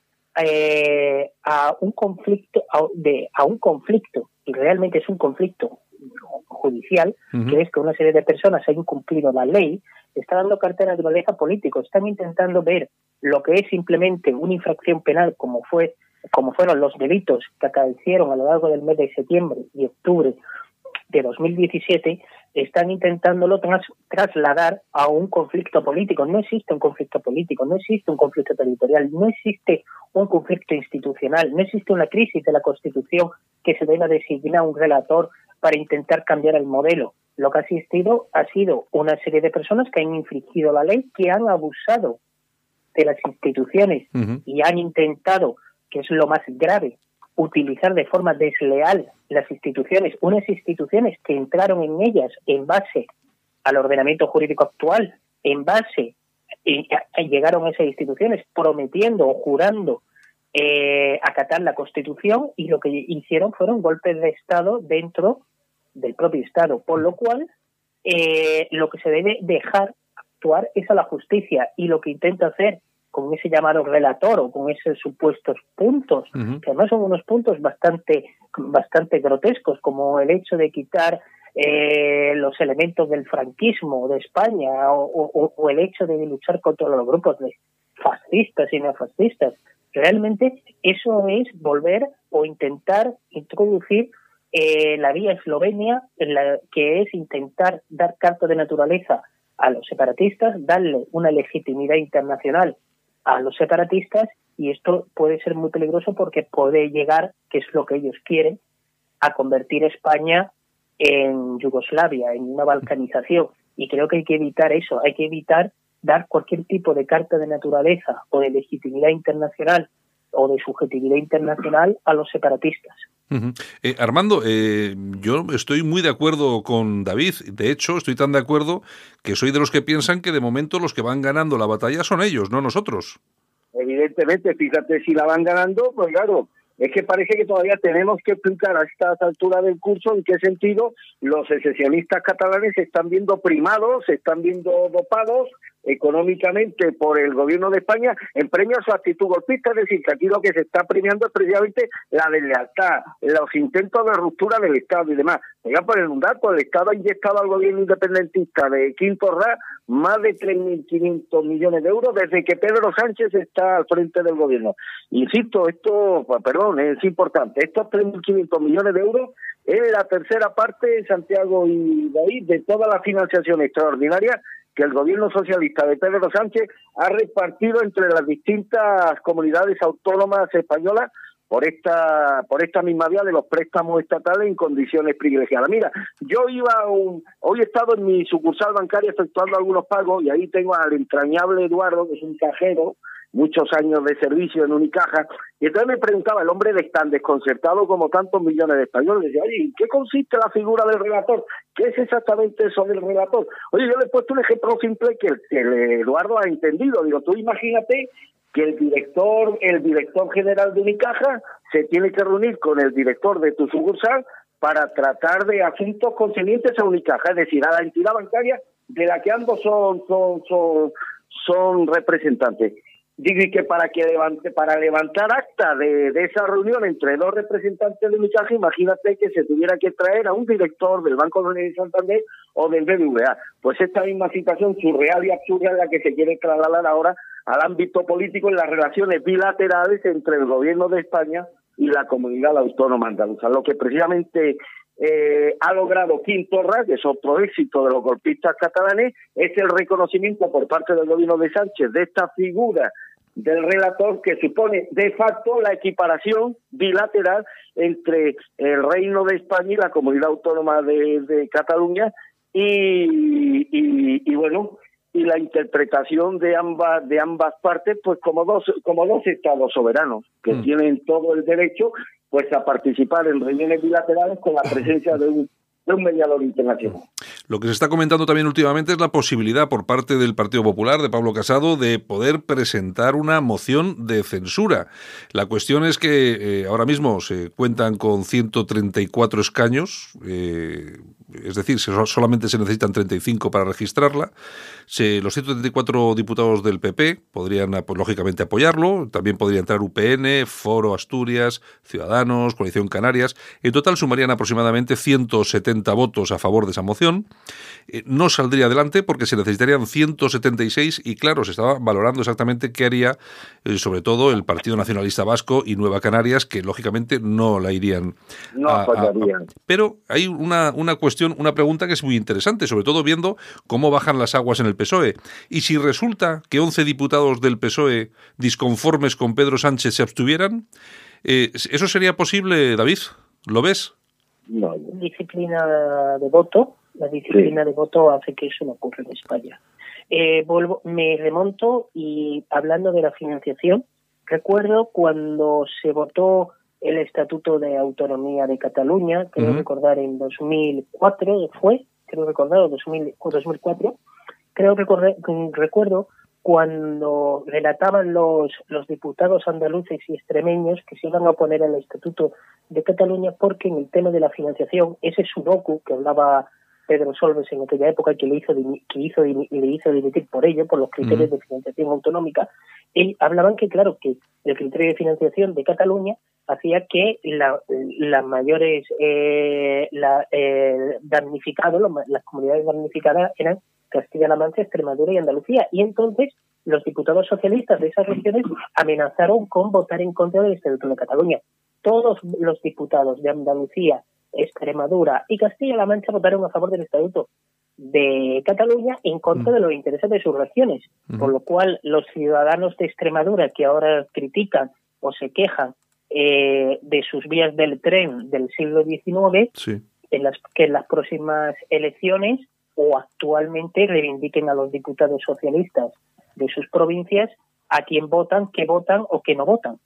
eh, a un conflicto, a, de, a un conflicto, y realmente es un conflicto judicial, que es que una serie de personas han incumplido la ley, está dando carta de naturaleza político, están intentando ver lo que es simplemente una infracción penal como fue como fueron los delitos que acaecieron a lo largo del mes de septiembre y octubre de 2017 están intentándolo trasladar a un conflicto político. No existe un conflicto político, no existe un conflicto territorial, no existe un conflicto institucional, no existe una crisis de la Constitución que se deba designar un relator para intentar cambiar el modelo. Lo que ha existido ha sido una serie de personas que han infringido la ley, que han abusado de las instituciones y han intentado, que es lo más grave, utilizar de forma desleal las instituciones, unas instituciones que entraron en ellas en base al ordenamiento jurídico actual, en base, y, llegaron esas instituciones prometiendo o jurando eh, acatar la Constitución y lo que hicieron fueron golpes de Estado dentro del propio Estado, por lo cual eh, lo que se debe dejar actuar es a la justicia y lo que intenta hacer con ese llamado relator o con esos supuestos puntos, que además son unos puntos bastante, bastante grotescos, como el hecho de quitar eh, los elementos del franquismo de España o, el hecho de luchar contra los grupos de fascistas y neofascistas. Realmente eso es volver o intentar introducir eh, la vía Eslovenia, en la, que es intentar dar carta de naturaleza a los separatistas, darle una legitimidad internacional a los separatistas y esto puede ser muy peligroso porque puede llegar, que es lo que ellos quieren, a convertir España en Yugoslavia, en una balcanización. Y creo que hay que evitar eso, hay que evitar dar cualquier tipo de carta de naturaleza o de legitimidad internacional o de subjetividad internacional a los separatistas. Eh, Armando, eh, yo estoy muy de acuerdo con David. De hecho, estoy tan de acuerdo que soy de los que piensan que de momento los que van ganando la batalla son ellos, no nosotros. Evidentemente, fíjate si la van ganando, pues claro, es que parece que todavía tenemos que explicar a esta altura del curso en qué sentido los secesionistas catalanes se están viendo primados, se están viendo dopados económicamente por el gobierno de España en premio a su actitud golpista, es decir, que aquí lo que se está premiando es precisamente la deslealtad, los intentos de ruptura del Estado y demás. Oiga, por el un dato, el Estado ha inyectado al gobierno independentista de Quinto Ra más de 3.500 millones de euros desde que Pedro Sánchez está al frente del gobierno. Insisto, esto, pues, perdón, es importante, estos 3.500 millones de euros es la tercera parte, Santiago y David, de toda la financiación extraordinaria que el gobierno socialista de Pedro Sánchez ha repartido entre las distintas comunidades autónomas españolas por esta por esta misma vía de los préstamos estatales en condiciones privilegiadas. Mira, yo iba un, hoy he estado en mi sucursal bancaria efectuando algunos pagos y ahí tengo al entrañable Eduardo, que es un cajero muchos años de servicio en Unicaja, y entonces me preguntaba el hombre de tan desconcertado como tantos millones de españoles, decía, oye, ¿en qué consiste la figura del relator? ¿Qué es exactamente eso del relator? Oye, yo le he puesto un ejemplo simple que el, Eduardo ha entendido, digo, tú imagínate que el director, el director general de Unicaja se tiene que reunir con el director de tu sucursal para tratar de asuntos concernientes a Unicaja, es decir, a la entidad bancaria de la que ambos son, son, son, son representantes. Digo, y que para que levante, para levantar acta de, de esa reunión entre dos representantes de Unicaja, imagínate que se tuviera que traer a un director del Banco de Santander o del BBVA. Pues esta misma situación surreal y absurda es la que se quiere trasladar ahora al ámbito político en las relaciones bilaterales entre el gobierno de España y la comunidad autónoma andaluza. Lo que precisamente eh, ha logrado Quintorra, que es otro éxito de los golpistas catalanes, es el reconocimiento por parte del gobierno de Sánchez de esta figura del relator que supone de facto la equiparación bilateral entre el Reino de España y la Comunidad Autónoma de, Cataluña y, y, bueno y la interpretación de ambas de ambas partes pues como dos como dos estados soberanos que mm. tienen todo el derecho pues a participar en reuniones bilaterales con la presencia de un un mediador internacional. Lo que se está comentando también últimamente es la posibilidad por parte del Partido Popular, de Pablo Casado, de poder presentar una moción de censura. La cuestión es que eh, ahora mismo se cuentan con 134 escaños, eh, es decir, solamente se necesitan 35 para registrarla. los 134 diputados del PP podrían, lógicamente, apoyarlo. También podría entrar UPN, Foro Asturias, Ciudadanos, Coalición Canarias. En total sumarían aproximadamente 170 votos a favor de esa moción. Eh, no saldría adelante porque se necesitarían 176 y, claro, se estaba valorando exactamente qué haría, eh, sobre todo, el Partido Nacionalista Vasco y Nueva Canarias, que, lógicamente, no la irían. No apoyarían. pero hay una, una cuestión una pregunta que es muy interesante, sobre todo viendo cómo bajan las aguas en el PSOE. Y si resulta que 11 diputados del PSOE disconformes con Pedro Sánchez se abstuvieran, eh, ¿eso sería posible, David? ¿Lo ves? No, disciplina de voto, la disciplina de voto hace que eso no ocurra en España. Eh, vuelvo, me remonto y hablando de la financiación, recuerdo cuando se votó el Estatuto de Autonomía de Cataluña, creo recordar en 2004 fue, creo recordar, 2000, 2004, creo recordar, recuerdo cuando relataban los, los diputados andaluces y extremeños que se iban a oponer al Estatuto de Cataluña porque en el tema de la financiación, ese sudoku que hablaba Pedro Solves en aquella época que le hizo que hizo le hizo dimitir por ello por los criterios de financiación autonómica y hablaban que claro que el criterio de financiación de Cataluña hacía que las mayores eh, la, eh, damnificados las comunidades damnificadas eran Castilla-La Mancha, Extremadura y Andalucía y entonces los diputados socialistas de esas regiones amenazaron con votar en contra del Estatuto de Cataluña. Todos los diputados de Andalucía, Extremadura y Castilla-La Mancha votaron a favor del Estatuto de Cataluña en contra de los intereses de sus regiones, por lo cual los ciudadanos de Extremadura que ahora critican o se quejan eh, de sus vías del tren del siglo XIX, en las que en las próximas elecciones o actualmente reivindiquen a los diputados socialistas de sus provincias a quien votan, que votan o que no votan.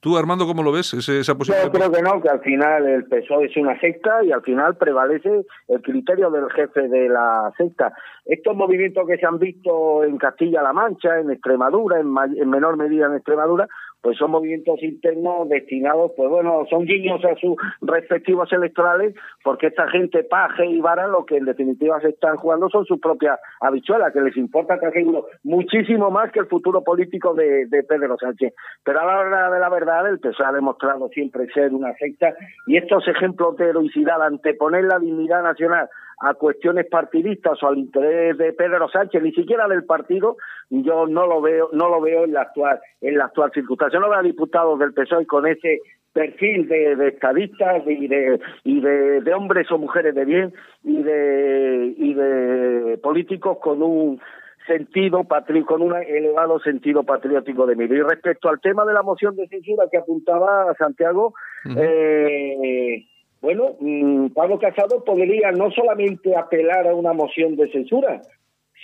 ¿Tú, Armando, cómo lo ves esa posición? Yo creo que no, que al final el PSOE es una secta y al final prevalece el criterio del jefe de la secta. Estos movimientos que se han visto en Castilla-La Mancha, en Extremadura, en menor medida en Extremadura, pues son movimientos internos destinados, pues bueno, son guiños a sus respectivos electorales, porque esta gente paje y vara lo que en definitiva se están jugando son sus propias habichuelas, que les importa casi muchísimo más que el futuro político de, de Pedro Sánchez. Pero a la hora de la verdad, el PSOE ha demostrado siempre ser una secta y estos ejemplos de heroicidad, anteponer la dignidad nacional a cuestiones partidistas o al interés de Pedro Sánchez, ni siquiera del partido, yo no lo veo, no lo veo en la actual, en la actual circunstancia. No veo a diputados del PSOE con ese perfil de, estadistas y de y de, hombres o mujeres de bien y de y de políticos con un sentido con un elevado sentido patriótico de mí. Y respecto al tema de la moción de censura que apuntaba Santiago, eh, bueno, mm, Pablo Casado podría no solamente apelar a una moción de censura,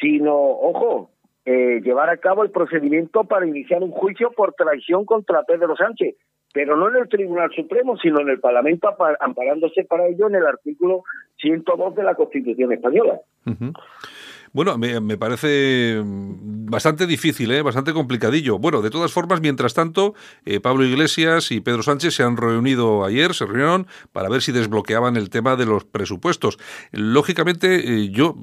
sino, ojo, eh, llevar a cabo el procedimiento para iniciar un juicio por traición contra Pedro Sánchez, pero no en el Tribunal Supremo, sino en el Parlamento, amparándose para ello en el artículo 102 de la Constitución española. Bueno, me, parece bastante difícil, ¿eh? bastante complicadillo. Bueno, de todas formas, mientras tanto, eh, Pablo Iglesias y Pedro Sánchez se han reunido ayer, se reunieron para ver si desbloqueaban el tema de los presupuestos. Lógicamente, eh, yo,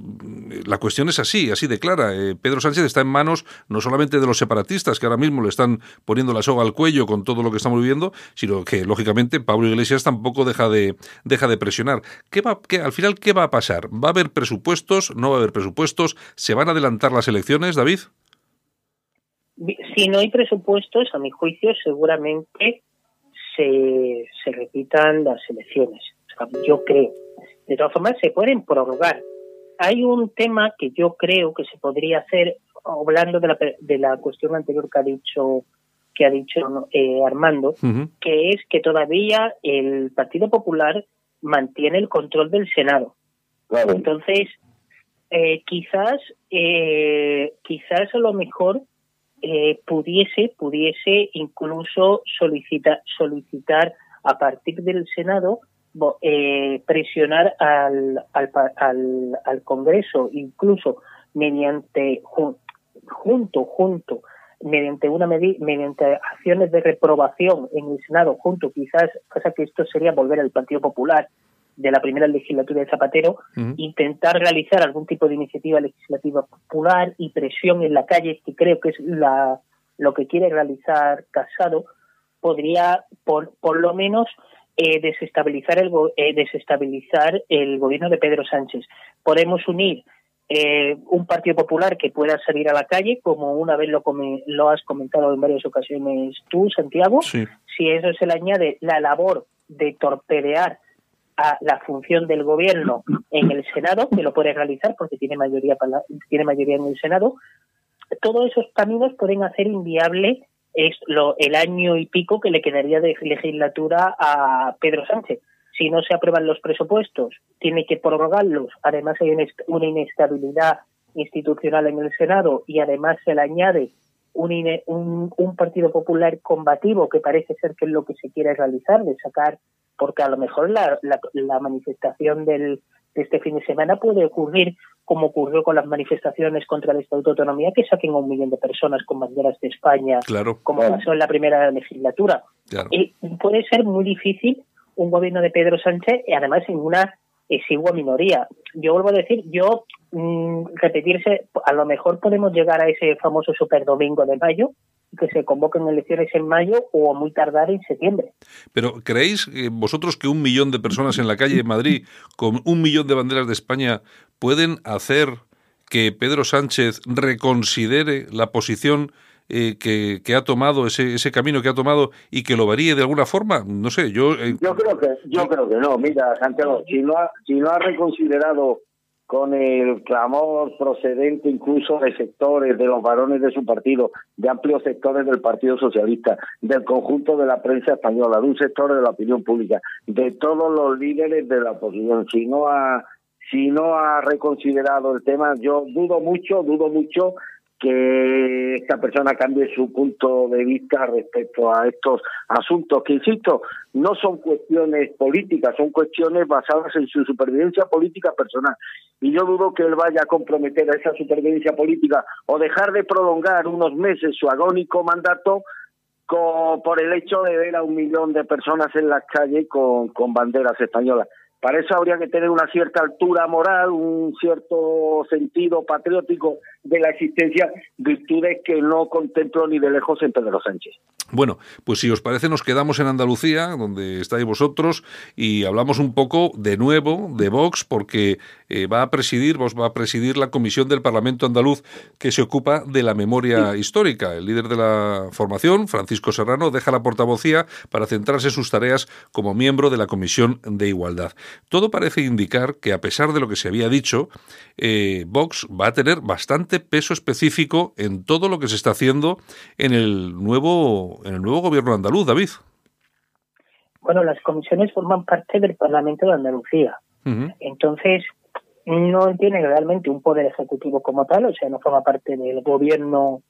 la cuestión es así, así de clara. Pedro Sánchez está en manos no solamente de los separatistas, que ahora mismo le están poniendo la soga al cuello con todo lo que estamos viviendo, sino que, lógicamente, Pablo Iglesias tampoco deja de, deja de presionar. ¿Qué va, qué, al final, ¿qué va a pasar? ¿Va a haber presupuestos? ¿No va a haber presupuestos? ¿Se van a adelantar las elecciones, David? Si no hay presupuestos, a mi juicio, seguramente se, se repitan las elecciones. yo creo. De todas formas, se pueden prorrogar. Hay un tema que yo creo que se podría hacer, hablando de la, de la cuestión anterior que ha dicho que ha dicho eh, Armando, que es que todavía el Partido Popular mantiene el control del Senado. Entonces, eh, quizás, eh, quizás a lo mejor eh, pudiese, pudiese incluso solicitar, solicitar a partir del Senado eh, presionar al, al, al, al, Congreso, incluso mediante junto, junto, mediante una mediante acciones de reprobación en el Senado, junto, quizás, pasa que esto sería volver al Partido Popular, de la primera legislatura de Zapatero, intentar realizar algún tipo de iniciativa legislativa popular y presión en la calle, que creo que es la, lo que quiere realizar Casado, podría por, por lo menos eh, desestabilizar el eh, desestabilizar el gobierno de Pedro Sánchez. Podemos unir eh, un Partido Popular que pueda salir a la calle, como una vez lo, lo has comentado en varias ocasiones tú, Santiago. Si eso se le añade la labor de torpedear la función del gobierno en el Senado, que lo puede realizar porque tiene mayoría, tiene mayoría en el Senado, todos esos caminos pueden hacer inviable es lo, el año y pico que le quedaría de legislatura a Pedro Sánchez. Si no se aprueban los presupuestos, tiene que prorrogarlos. Además, hay una inestabilidad institucional en el Senado y además se le añade un, un, un Partido Popular combativo que parece ser que es lo que se quiere realizar, de sacar porque a lo mejor la, la, manifestación del, de este fin de semana puede ocurrir como ocurrió con las manifestaciones contra el Estatuto de Autonomía, que saquen a un millón de personas con banderas de España, como pasó en la primera legislatura. Y puede ser muy difícil un gobierno de Pedro Sánchez, y además en una exigua minoría. Yo vuelvo a decir, yo mm, repetirse, a lo mejor podemos llegar a ese famoso superdomingo de mayo, que se convoquen elecciones en mayo o muy tardar en septiembre. Pero ¿creéis vosotros que un millón de personas en la calle de Madrid con un millón de banderas de España pueden hacer que Pedro Sánchez reconsidere la posición eh, que, ha tomado, ese, ese camino que ha tomado y que lo varíe de alguna forma? No sé, yo... Eh, yo creo que yo creo que no. Mira, Santiago, si no ha, si no ha reconsiderado con el clamor procedente incluso de sectores, de los varones de su partido, de amplios sectores del Partido Socialista, del conjunto de la prensa española, de un sector de la opinión pública, de todos los líderes de la oposición. Si no ha, si no ha reconsiderado el tema, yo dudo mucho, dudo mucho que esta persona cambie su punto de vista respecto a estos asuntos que, insisto, no son cuestiones políticas, son cuestiones basadas en su supervivencia política personal. Y yo dudo que él vaya a comprometer a esa supervivencia política o dejar de prolongar unos meses su agónico mandato por el hecho de ver a un millón de personas en las calles con, con banderas españolas. Para eso habría que tener una cierta altura moral, un cierto sentido patriótico de la existencia, virtudes que no contemplo ni de lejos en Pedro Sánchez. Bueno, pues si os parece nos quedamos en Andalucía, donde estáis vosotros, y hablamos un poco de nuevo de Vox, porque eh, va a presidir, vos va a presidir la comisión del Parlamento andaluz que se ocupa de la memoria histórica. El líder de la formación, Francisco Serrano, deja la portavocía para centrarse en sus tareas como miembro de la Comisión de Igualdad. Todo parece indicar que, a pesar de lo que se había dicho, eh, Vox va a tener bastante peso específico en todo lo que se está haciendo en el nuevo, en el nuevo gobierno andaluz, David. Bueno, las comisiones forman parte del Parlamento de Andalucía. Entonces, no tiene realmente un poder ejecutivo como tal, o sea, no forma parte del gobierno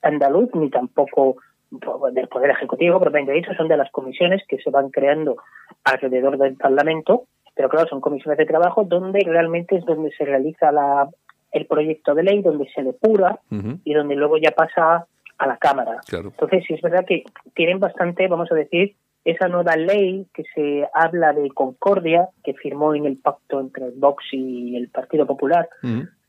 andaluz ni tampoco del poder ejecutivo propiamente dicho, son de las comisiones que se van creando alrededor del Parlamento, pero claro, son comisiones de trabajo donde realmente es donde se realiza la, el proyecto de ley, donde se depura y donde luego ya pasa a la Cámara. Entonces, sí es verdad que tienen bastante, vamos a decir, esa nueva ley que se habla de concordia, que firmó en el pacto entre Vox y el Partido Popular,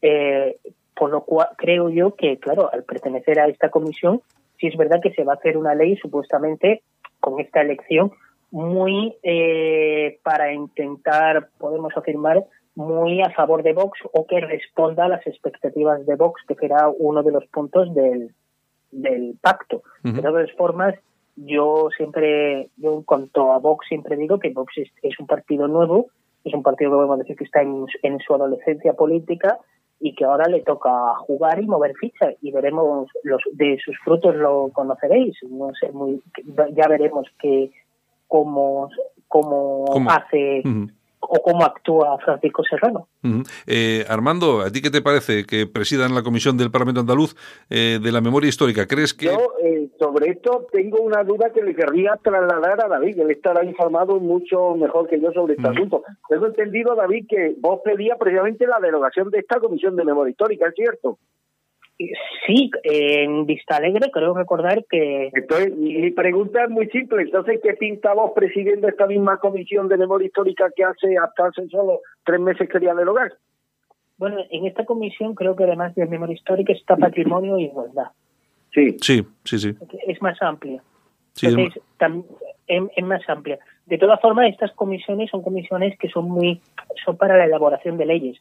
eh, por lo cual creo yo que, claro, al pertenecer a esta comisión, sí es verdad que se va a hacer una ley supuestamente con esta elección muy eh, para intentar, podemos afirmar, muy a favor de Vox o que responda a las expectativas de Vox, que será uno de los puntos del, del pacto. De todas formas, yo siempre, yo en cuanto a Vox, siempre digo que Vox es, un partido nuevo, es un partido que podemos decir que está en, en, su adolescencia política y que ahora le toca jugar y mover fichas y veremos los de sus frutos lo conoceréis. No sé muy ya veremos que cómo cómo, hace o cómo actúa Francisco Serrano. Eh, Armando, ¿a ti qué te parece que presidan la Comisión del Parlamento Andaluz eh, de la Memoria Histórica? ¿Crees que...? Yo, eh, sobre esto, tengo una duda que le querría trasladar a David. Él estará informado mucho mejor que yo sobre este asunto. Tengo entendido, David, que vos pedías previamente la derogación de esta Comisión de Memoria Histórica, ¿es cierto? Sí, en Vista Alegre creo recordar que... Entonces, mi pregunta es muy simple. Entonces, ¿qué pinta vos presidiendo esta misma comisión de memoria histórica que hace hasta hace solo tres meses quería derogar? Bueno, en esta comisión creo que además de memoria histórica está patrimonio e igualdad. Sí. Sí, sí, sí. Es más amplia. Sí, Entonces, es, más amplia. De todas formas, estas comisiones son comisiones que son muy son para la elaboración de leyes.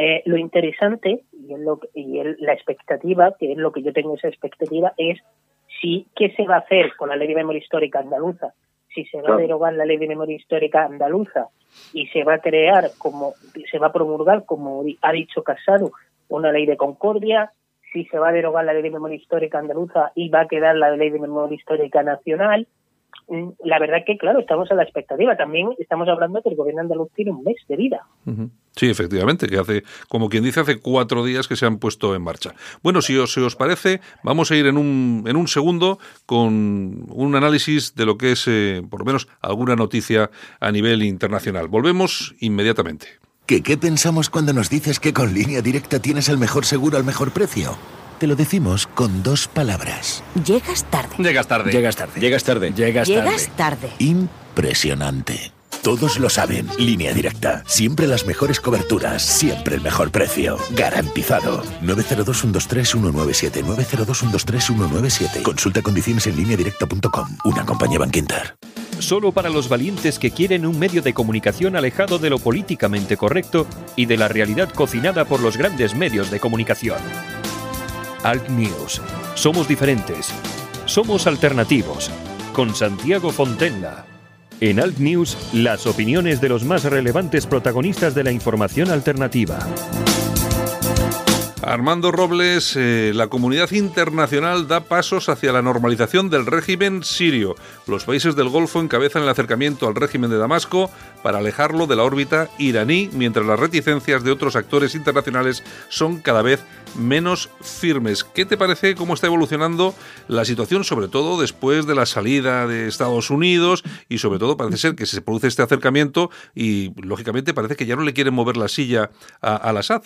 Eh, lo interesante y, lo, y la expectativa, que es lo que yo tengo esa expectativa, es si qué se va a hacer con la ley de memoria histórica andaluza, si se va a derogar la ley de memoria histórica andaluza y se va a crear como se va a promulgar como ha dicho Casado una ley de concordia, si se va a derogar la ley de memoria histórica andaluza y va a quedar la ley de memoria histórica nacional, la verdad que, claro, estamos a la expectativa. También estamos hablando que el gobierno andaluz tiene un mes de vida. Sí, efectivamente, que hace, como quien dice, hace cuatro días que se han puesto en marcha. Bueno, si os, os parece, vamos a ir en un, en un segundo con un análisis de lo que es, eh, por lo menos, alguna noticia a nivel internacional. Volvemos inmediatamente. ¿Qué, ¿Qué pensamos cuando nos dices que con línea directa tienes el mejor seguro al mejor precio? Te lo decimos con dos palabras. Llegas tarde. Llegas tarde. Llegas tarde. Llegas tarde. Llegas tarde. Llegas tarde. Impresionante. Todos lo saben. Línea directa. Siempre las mejores coberturas. Siempre el mejor precio. Garantizado. 902-123-197. 902-123-197. Consulta condiciones en línea directa.com. Una compañía Banquinter. solo para los valientes que quieren un medio de comunicación alejado de lo políticamente correcto y de la realidad cocinada por los grandes medios de comunicación. Alt News. Somos diferentes. Somos alternativos. Con Santiago Fontenla. En Alt News, las opiniones de los más relevantes protagonistas de la información alternativa. Armando Robles, eh, la comunidad internacional da pasos hacia la normalización del régimen sirio. Los países del Golfo encabezan el acercamiento al régimen de Damasco para alejarlo de la órbita iraní, mientras las reticencias de otros actores internacionales son cada vez menos firmes. ¿Qué te parece cómo está evolucionando la situación, sobre todo después de la salida de Estados Unidos y sobre todo parece ser que se produce este acercamiento y lógicamente parece que ya no le quieren mover la silla al Assad?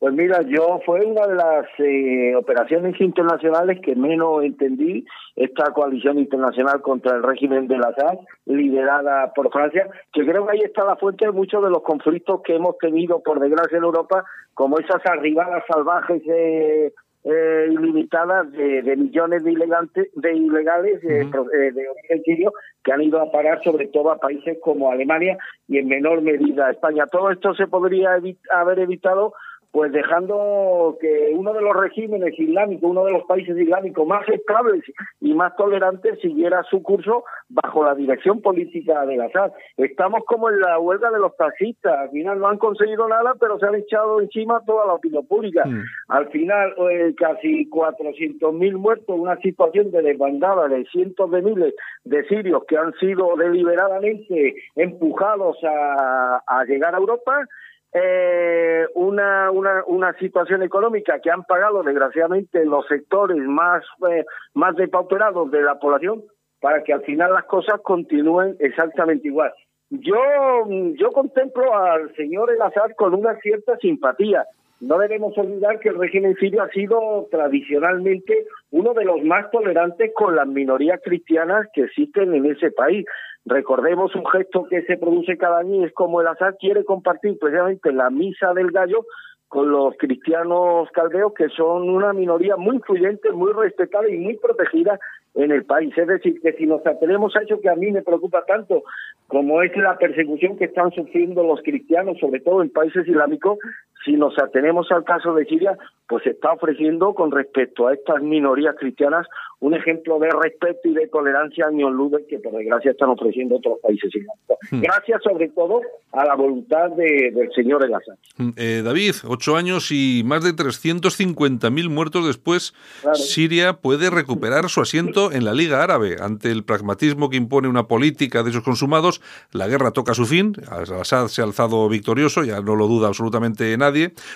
Pues mira, yo fue una de las eh, operaciones internacionales que menos entendí esta coalición internacional contra el régimen de Assad, liderada por Francia, que creo que ahí está la fuente de muchos de los conflictos que hemos tenido, por desgracia, en Europa, como esas arribadas salvajes eh, eh, ilimitadas de, millones de, de ilegales de, de origen sirio que han ido a parar sobre todo a países como Alemania y en menor medida a España. Todo esto se podría haber evitado pues dejando que uno de los regímenes islámicos, uno de los países islámicos más estables y más tolerantes siguiera su curso bajo la dirección política de Assad. Estamos como en la huelga de los taxistas, al final no han conseguido nada, pero se han echado encima toda la opinión pública. Mm. Al final, eh, casi 400.000 muertos, una situación de desbandada de cientos de miles de sirios que han sido deliberadamente empujados a, a llegar a Europa eh, una, una, una situación económica que han pagado desgraciadamente los sectores más, eh, más depauperados de la población para que al final las cosas continúen exactamente igual. Yo, yo contemplo al señor El Azar con una cierta simpatía. No debemos olvidar que el régimen sirio ha sido tradicionalmente uno de los más tolerantes con las minorías cristianas que existen en ese país. Recordemos un gesto que se produce cada año es como el Azar quiere compartir precisamente la misa del gallo con los cristianos caldeos, que son una minoría muy influyente, muy respetada y muy protegida en el país. Es decir, que si nos atenemos a eso que a mí me preocupa tanto, como es la persecución que están sufriendo los cristianos, sobre todo en países islámicos, si nos atenemos al caso de Siria, pues se está ofreciendo con respecto a estas minorías cristianas un ejemplo de respeto y de tolerancia a Lude que por desgracia están ofreciendo otros países. Hmm. Gracias sobre todo a la voluntad del señor El Assad. Hmm, eh, David, ocho años y más de 350.000 muertos después, Siria puede recuperar su asiento en la Liga Árabe. Ante el pragmatismo que impone una política de esos consumados, la guerra toca su fin, Assad se ha alzado victorioso, ya no lo duda absolutamente nadie.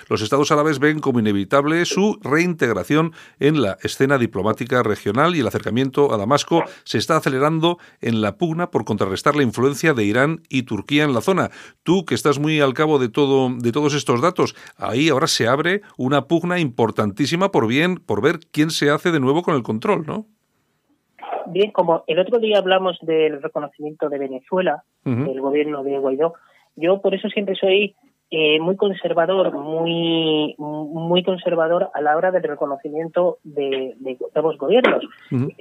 Los estados árabes ven como inevitable su reintegración en la escena diplomática regional y el acercamiento a Damasco se está acelerando en la pugna por contrarrestar la influencia de Irán y Turquía en la zona. Tú, que estás muy al cabo de, todo, de todos estos datos, ahí ahora se abre una pugna importantísima por, bien, por ver quién se hace de nuevo con el control, ¿no? Bien, como el otro día hablamos del reconocimiento de Venezuela, del gobierno de Guaidó, yo por eso siempre soy eh, muy conservador, muy muy conservador a la hora del reconocimiento de, de nuevos gobiernos.